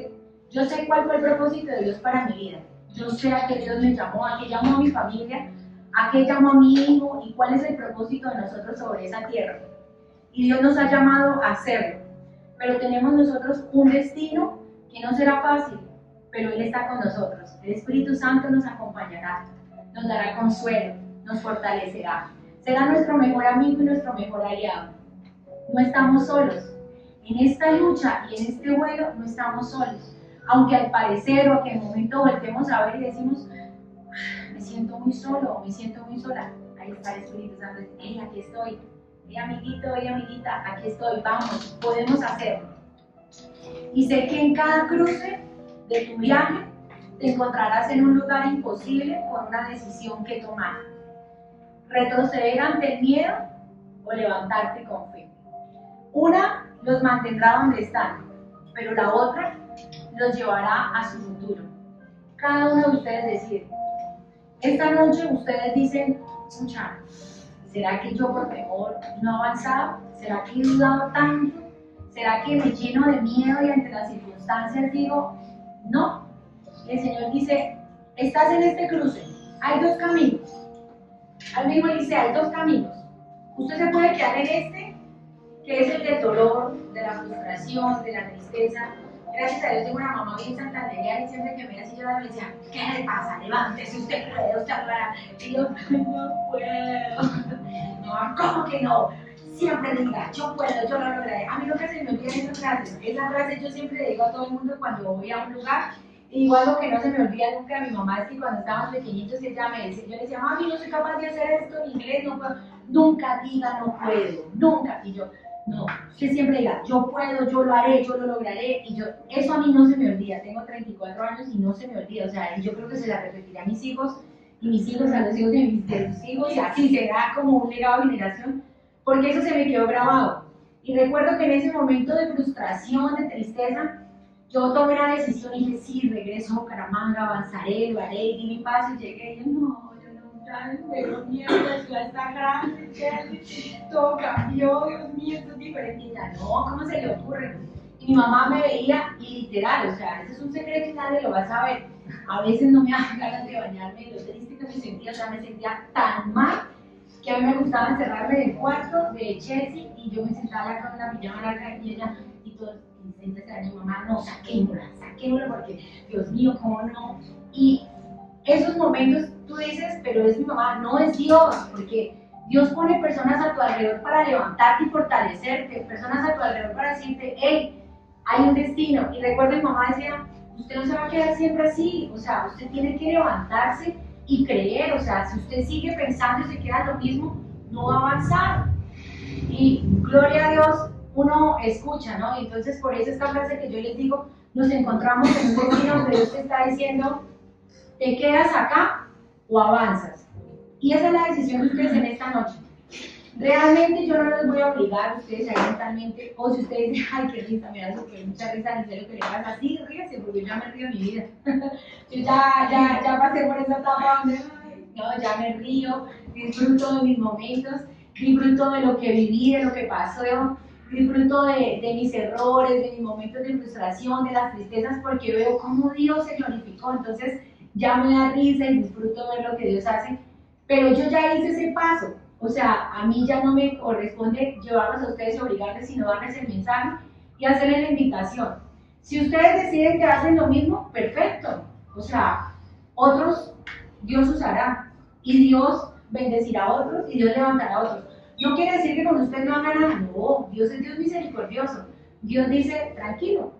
yo sé cuál fue el propósito de Dios para mi vida. Yo sé a qué Dios me llamó, a qué llamó a mi familia, a qué llamó a mi hijo y cuál es el propósito de nosotros sobre esa tierra y Dios nos ha llamado a hacerlo. Pero tenemos nosotros un destino que no será fácil, pero Él está con nosotros. El Espíritu Santo nos acompañará, nos dará consuelo, nos fortalecerá. Será nuestro mejor amigo y nuestro mejor aliado. No estamos solos. En esta lucha y en este vuelo no estamos solos. Aunque al parecer o a que en momento voltemos a ver y decimos, ah, me siento muy solo o me siento muy sola, ahí está el Espíritu Santo. Hey, aquí estoy y amiguito y amiguita, aquí estoy, vamos, podemos hacerlo. Y sé que en cada cruce de tu viaje te encontrarás en un lugar imposible con una decisión que tomar. Retroceder ante el miedo o levantarte con fe. Una los mantendrá donde están, pero la otra los llevará a su futuro. Cada uno de ustedes decide. Esta noche ustedes dicen, mucha, ¿Será que yo por temor no he avanzado? ¿Será que he dudado tanto? ¿Será que me lleno de miedo y ante las circunstancias digo, no? El Señor dice, estás en este cruce, hay dos caminos. Al mismo dice, hay dos caminos. Usted se puede quedar en este, que es el del dolor, de la frustración, de la tristeza. Gracias a Dios tengo una mamá bien santandereana y siempre que me así llorando me decía, ¿qué le pasa? Levántese, usted puede, usted. Y yo, no puedo. No, ¿cómo que no? Siempre diga, yo puedo, yo lo lograré. A mí nunca se me olvida esa frase. Esa frase yo siempre le digo a todo el mundo cuando voy a un lugar Igual lo que no se me olvida nunca de mi mamá es que cuando estábamos pequeñitos ella me decía, yo le decía, mami, no soy capaz de hacer esto en inglés, no puedo. Nunca diga no puedo, nunca. Y yo, no, que siempre diga, yo puedo, yo lo haré, yo lo lograré. Y yo, eso a mí no se me olvida. Tengo 34 años y no se me olvida. O sea, yo creo que se la repetiré a mis hijos y mis hijos a los hijos de mis de sus hijos y así será como un legado de generación, porque eso se me quedó grabado. Y recuerdo que en ese momento de frustración, de tristeza, yo tomé la decisión y dije, sí, regreso a Bucaramanga, avanzaré, lo haré, di mi paso y llegué y yo, no, ya pero mierda, la ciudad está grande, todo cambió, Dios mío, esto es diferente. Y ya, no, ¿cómo se le ocurre? Y mi mamá me veía y literal, o sea, eso es un secreto y nadie lo va a saber. A veces no me hagan ganas de bañarme, lo triste que me sentía, o sea, me sentía tan mal que a mí me gustaba encerrarme en el cuarto de Chelsea y yo me sentaba con una pijama larga y ella y todo Vicente a mi mamá, no, saquémosla, saquémosla porque, Dios mío, ¿cómo no? Y esos momentos tú dices, pero es mi mamá, no es Dios, porque Dios pone personas a tu alrededor para levantarte y fortalecerte, personas a tu alrededor para decirte, hey, hay un destino. Y recuerda, mi mamá decía, usted no se va a quedar siempre así, o sea, usted tiene que levantarse y creer, o sea, si usted sigue pensando y se queda lo mismo, no va a avanzar. Y gloria a Dios, uno escucha, ¿no? entonces por eso esta frase que yo les digo, nos encontramos en un destino donde Dios te está diciendo, ¿te quedas acá o avanzas? Y esa es la decisión de ustedes en esta noche. Realmente yo no los voy a obligar a ustedes a mentalmente, o si ustedes dicen, ay, qué risa, me da súper mucha risa, en serio que le pasa, así, ríase, porque ya me río mi vida. yo ya, ya, ya pasé por esa etapa donde, no, ya me río, disfruto de mis momentos, disfruto de lo que viví, de lo que pasó, disfruto de, de, mis errores, de mis momentos de frustración, de las tristezas, porque veo cómo Dios se glorificó. Entonces ya me da risa y disfruto de lo que Dios hace. Pero yo ya hice ese paso. O sea, a mí ya no me corresponde llevarlos a ustedes y obligarles, sino darles el mensaje y hacerles la invitación. Si ustedes deciden que hacen lo mismo, perfecto. O sea, otros Dios usará y Dios bendecirá a otros y Dios levantará a otros. No quiere decir que con usted no haga nada, no, Dios es Dios misericordioso. Dios dice, tranquilo,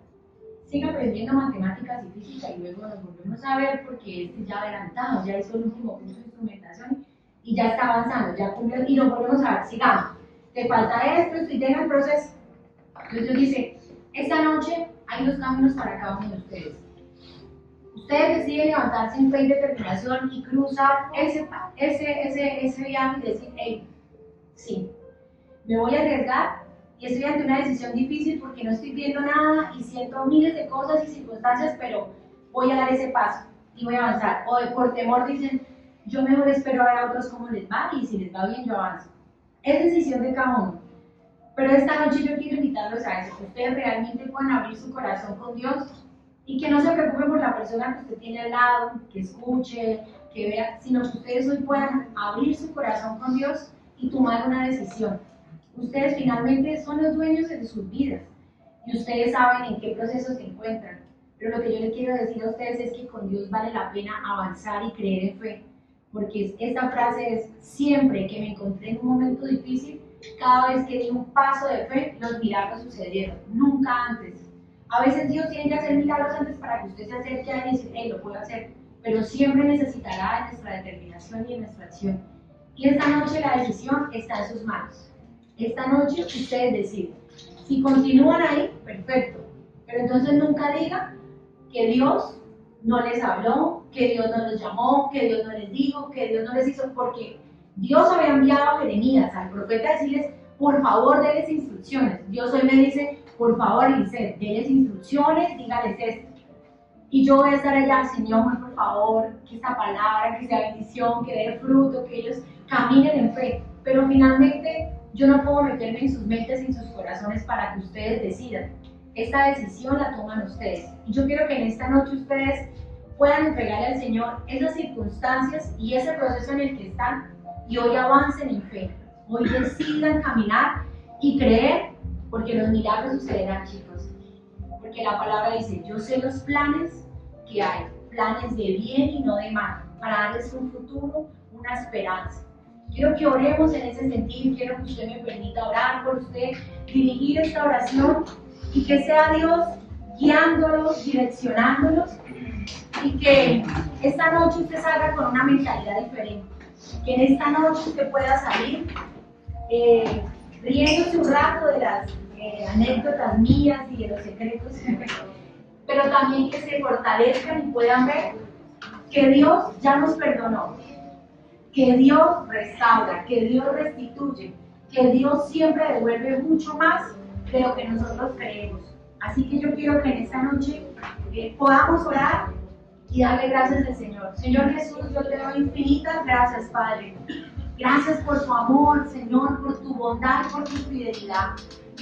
siga aprendiendo matemáticas y física y luego nos volvemos a ver porque este ya adelantado, ya hizo el último curso de instrumentación y ya está avanzando, ya cumplió y nos volvemos a ver, sigamos. Te falta esto, esto y tenga el proceso. Entonces dice, esta noche hay dos caminos para cada uno de ustedes. Ustedes deciden levantarse en fe y determinación y cruzar ese, ese, ese, ese viaje y decir, hey, Sí, me voy a arriesgar y estoy ante una decisión difícil porque no estoy viendo nada y siento miles de cosas y circunstancias, pero voy a dar ese paso y voy a avanzar. O por temor dicen, yo mejor espero a ver a otros cómo les va y si les va bien yo avanzo. Es decisión de cada uno. Pero esta noche yo quiero invitarlos a eso, que ustedes realmente puedan abrir su corazón con Dios y que no se preocupen por la persona que usted tiene al lado, que escuche, que vea, sino que ustedes hoy puedan abrir su corazón con Dios y tomar una decisión. Ustedes finalmente son los dueños de sus vidas y ustedes saben en qué proceso se encuentran. Pero lo que yo les quiero decir a ustedes es que con Dios vale la pena avanzar y creer en fe, porque esta frase es siempre que me encontré en un momento difícil, cada vez que di un paso de fe, los milagros sucedieron, nunca antes. A veces Dios tiene que hacer milagros antes para que usted se acerque a él y decir, hey, lo puedo hacer, pero siempre necesitará de nuestra determinación y de nuestra acción. Y esta noche la decisión está en sus manos. Esta noche ustedes deciden. Si continúan ahí, perfecto. Pero entonces nunca digan que Dios no les habló, que Dios no los llamó, que Dios no les dijo, que Dios no les hizo, porque Dios había enviado a Jeremías, al profeta, a decirles, por favor, denles instrucciones. Dios hoy me dice, por favor, dice, denles instrucciones, dígales esto. Y yo voy a estar allá, Señor, por favor, que esta palabra, que sea bendición, que dé fruto, que ellos caminen en fe. Pero finalmente yo no puedo meterme en sus mentes y en sus corazones para que ustedes decidan. Esta decisión la toman ustedes. Y yo quiero que en esta noche ustedes puedan entregarle al Señor esas circunstancias y ese proceso en el que están y hoy avancen en fe. Hoy decidan caminar y creer, porque los milagros sucederán, chicos. Porque la palabra dice, yo sé los planes que hay, planes de bien y no de mal, para darles un futuro, una esperanza. Quiero que oremos en ese sentido, quiero que usted me permita orar por usted, dirigir esta oración y que sea Dios guiándolos, direccionándolos y que esta noche usted salga con una mentalidad diferente. Que en esta noche usted pueda salir eh, riéndose un rato de las eh, anécdotas mías y de los secretos, pero también que se fortalezcan y puedan ver que Dios ya nos perdonó, que Dios restaura, que Dios restituye, que Dios siempre devuelve mucho más de lo que nosotros creemos. Así que yo quiero que en esta noche eh, podamos orar y darle gracias al Señor. Señor Jesús, yo te doy infinitas gracias, Padre. Gracias por tu amor, Señor, por tu bondad, por tu fidelidad.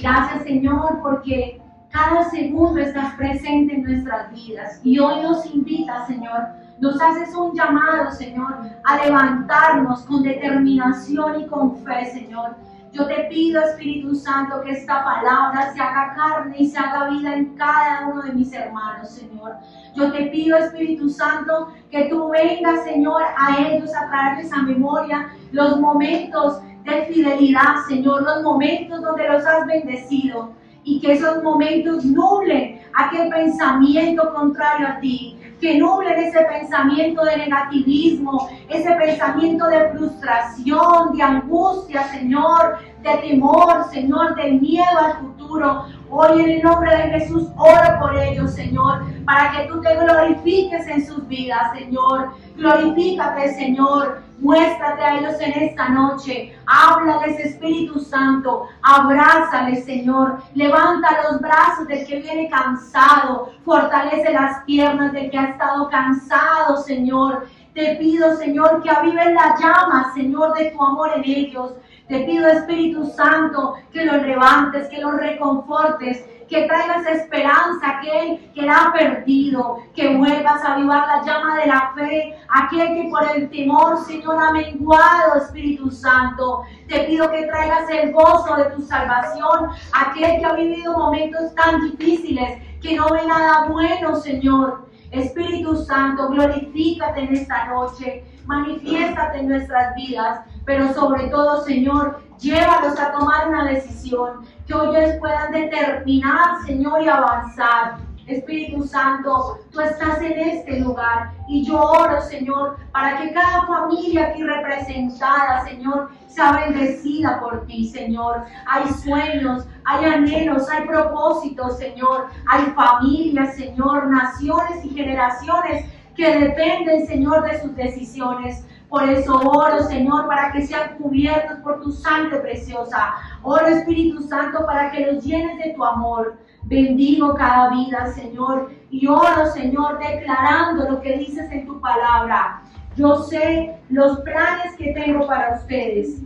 Gracias, Señor, porque cada segundo estás presente en nuestras vidas. Y hoy nos invita, Señor, nos haces un llamado, Señor, a levantarnos con determinación y con fe, Señor. Yo te pido, Espíritu Santo, que esta palabra se haga carne y se haga vida en cada uno de mis hermanos, Señor. Yo te pido, Espíritu Santo, que tú vengas, Señor, a ellos a traerles a memoria los momentos de fidelidad, Señor, los momentos donde los has bendecido. Y que esos momentos nublen aquel pensamiento contrario a ti, que nublen ese pensamiento de negativismo, ese pensamiento de frustración, de angustia, Señor, de temor, Señor, del miedo al futuro. Hoy en el nombre de Jesús oro por ellos, Señor, para que tú te glorifiques en sus vidas, Señor. Glorifícate, Señor. Muéstrate a ellos en esta noche. Háblales, Espíritu Santo. Abrázales, Señor. Levanta los brazos del que viene cansado. Fortalece las piernas del que ha estado cansado, Señor. Te pido, Señor, que aviven la llama, Señor, de tu amor en ellos. Te pido, Espíritu Santo, que los levantes, que los reconfortes, que traigas esperanza a aquel que la ha perdido, que vuelvas a avivar la llama de la fe, aquel que por el temor, Señor, ha menguado, Espíritu Santo. Te pido que traigas el gozo de tu salvación, aquel que ha vivido momentos tan difíciles, que no ve nada bueno, Señor. Espíritu Santo, glorifícate en esta noche, manifiéstate en nuestras vidas, pero sobre todo, Señor, llévalos a tomar una decisión, que hoy puedan determinar, Señor, y avanzar. Espíritu Santo, tú estás en este lugar y yo oro, Señor, para que cada familia aquí representada, Señor, sea bendecida por ti, Señor. Hay sueños, hay anhelos, hay propósitos, Señor. Hay familias, Señor, naciones y generaciones que dependen, Señor, de sus decisiones. Por eso oro, Señor, para que sean cubiertos por tu sangre preciosa. Oro, Espíritu Santo, para que los llenes de tu amor. Bendigo cada vida, Señor. Y oro, Señor, declarando lo que dices en tu palabra. Yo sé los planes que tengo para ustedes.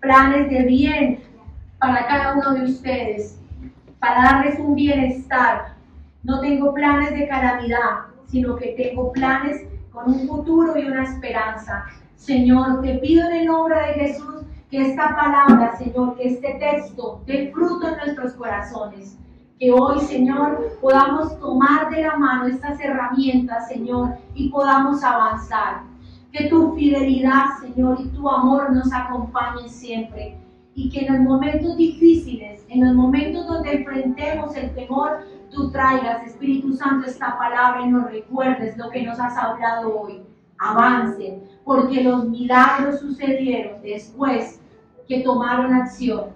Planes de bien para cada uno de ustedes. Para darles un bienestar. No tengo planes de calamidad, sino que tengo planes con un futuro y una esperanza. Señor, te pido en el nombre de Jesús que esta palabra, Señor, que este texto dé fruto en nuestros corazones. Que hoy, Señor, podamos tomar de la mano estas herramientas, Señor, y podamos avanzar. Que tu fidelidad, Señor, y tu amor nos acompañen siempre. Y que en los momentos difíciles, en los momentos donde enfrentemos el temor, tú traigas, Espíritu Santo, esta palabra y nos recuerdes lo que nos has hablado hoy avancen, porque los milagros sucedieron después que tomaron acción.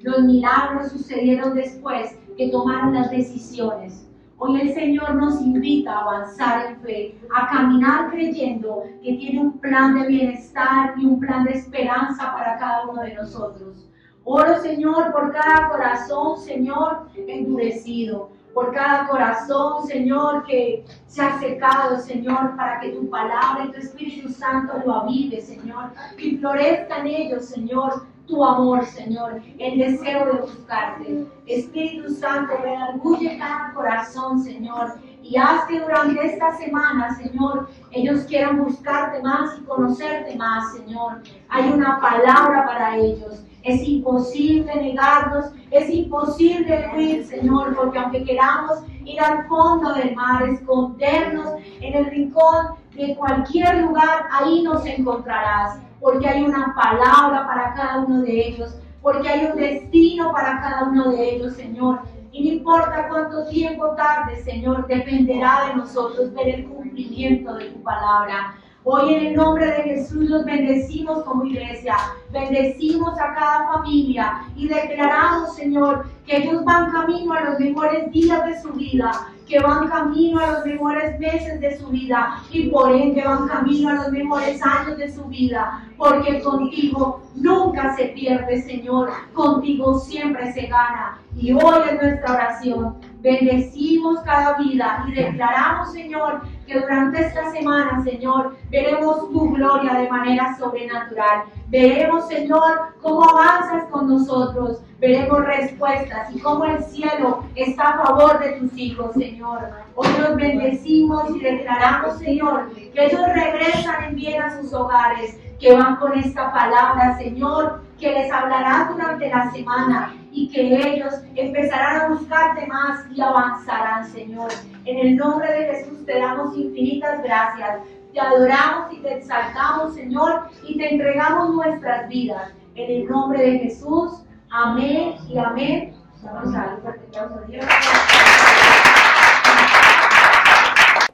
Los milagros sucedieron después que tomaron las decisiones. Hoy el Señor nos invita a avanzar en fe, a caminar creyendo que tiene un plan de bienestar y un plan de esperanza para cada uno de nosotros. Oro, Señor, por cada corazón, Señor, endurecido por cada corazón, Señor, que se ha secado, Señor, para que tu palabra y tu Espíritu Santo lo avive, Señor, y florezca en ellos, Señor, tu amor, Señor, el deseo de buscarte. Espíritu Santo, redarguye cada corazón, Señor, y haz que durante esta semana, Señor, ellos quieran buscarte más y conocerte más, Señor. Hay una palabra para ellos. Es imposible negarnos, es imposible huir, Señor, porque aunque queramos ir al fondo del mar, escondernos en el rincón de cualquier lugar, ahí nos encontrarás, porque hay una palabra para cada uno de ellos, porque hay un destino para cada uno de ellos, Señor. Y no importa cuánto tiempo tarde, Señor, dependerá de nosotros ver el cumplimiento de tu palabra. Hoy en el nombre de Jesús los bendecimos como iglesia, bendecimos a cada familia y declaramos, Señor, que ellos van camino a los mejores días de su vida, que van camino a los mejores meses de su vida y por ende van camino a los mejores años de su vida, porque contigo nunca se pierde, Señor, contigo siempre se gana. Y hoy es nuestra oración. Bendecimos cada vida y declaramos, Señor, que durante esta semana, Señor, veremos tu gloria de manera sobrenatural. Veremos, Señor, cómo avanzas con nosotros. Veremos respuestas y cómo el cielo está a favor de tus hijos, Señor. Hoy los bendecimos y declaramos, Señor, que ellos regresan en bien a sus hogares, que van con esta palabra, Señor, que les hablarás durante la semana y que ellos empezarán a buscarte más y avanzarán, Señor. En el nombre de Jesús te damos infinitas gracias. Te adoramos y te exaltamos, Señor, y te entregamos nuestras vidas. En el nombre de Jesús, amén y amén. Vamos a.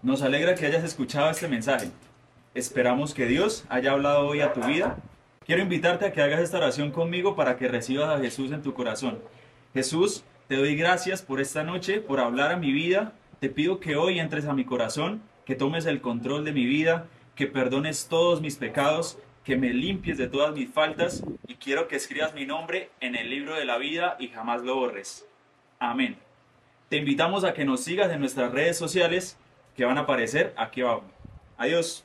Nos alegra que hayas escuchado este mensaje. Esperamos que Dios haya hablado hoy a tu vida. Quiero invitarte a que hagas esta oración conmigo para que recibas a Jesús en tu corazón. Jesús, te doy gracias por esta noche, por hablar a mi vida. Te pido que hoy entres a mi corazón, que tomes el control de mi vida, que perdones todos mis pecados, que me limpies de todas mis faltas y quiero que escribas mi nombre en el libro de la vida y jamás lo borres. Amén. Te invitamos a que nos sigas en nuestras redes sociales que van a aparecer aquí abajo. Adiós.